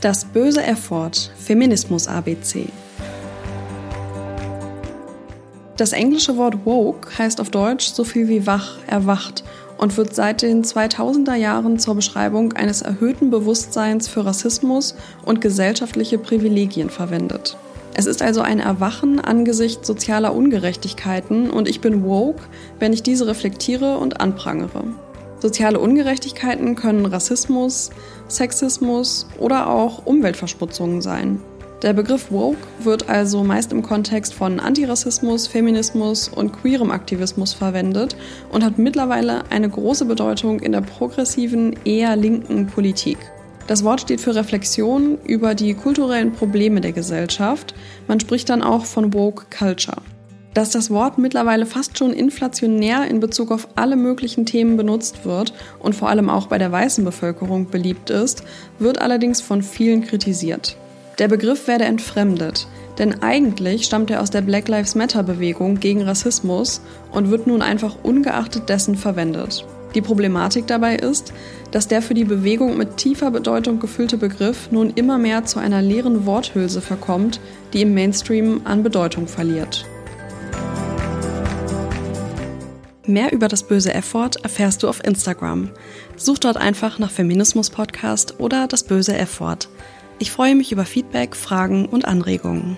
Das böse F-Wort, Feminismus ABC. Das englische Wort woke heißt auf Deutsch so viel wie wach, erwacht und wird seit den 2000er Jahren zur Beschreibung eines erhöhten Bewusstseins für Rassismus und gesellschaftliche Privilegien verwendet. Es ist also ein Erwachen angesichts sozialer Ungerechtigkeiten und ich bin woke, wenn ich diese reflektiere und anprangere. Soziale Ungerechtigkeiten können Rassismus, Sexismus oder auch Umweltverschmutzungen sein. Der Begriff woke wird also meist im Kontext von Antirassismus, Feminismus und queerem Aktivismus verwendet und hat mittlerweile eine große Bedeutung in der progressiven, eher linken Politik. Das Wort steht für Reflexion über die kulturellen Probleme der Gesellschaft. Man spricht dann auch von woke culture. Dass das Wort mittlerweile fast schon inflationär in Bezug auf alle möglichen Themen benutzt wird und vor allem auch bei der weißen Bevölkerung beliebt ist, wird allerdings von vielen kritisiert. Der Begriff werde entfremdet, denn eigentlich stammt er aus der Black Lives Matter Bewegung gegen Rassismus und wird nun einfach ungeachtet dessen verwendet. Die Problematik dabei ist, dass der für die Bewegung mit tiefer Bedeutung gefüllte Begriff nun immer mehr zu einer leeren Worthülse verkommt, die im Mainstream an Bedeutung verliert. Mehr über das böse F-Wort erfährst du auf Instagram. Such dort einfach nach Feminismus Podcast oder das böse F-Wort. Ich freue mich über Feedback, Fragen und Anregungen.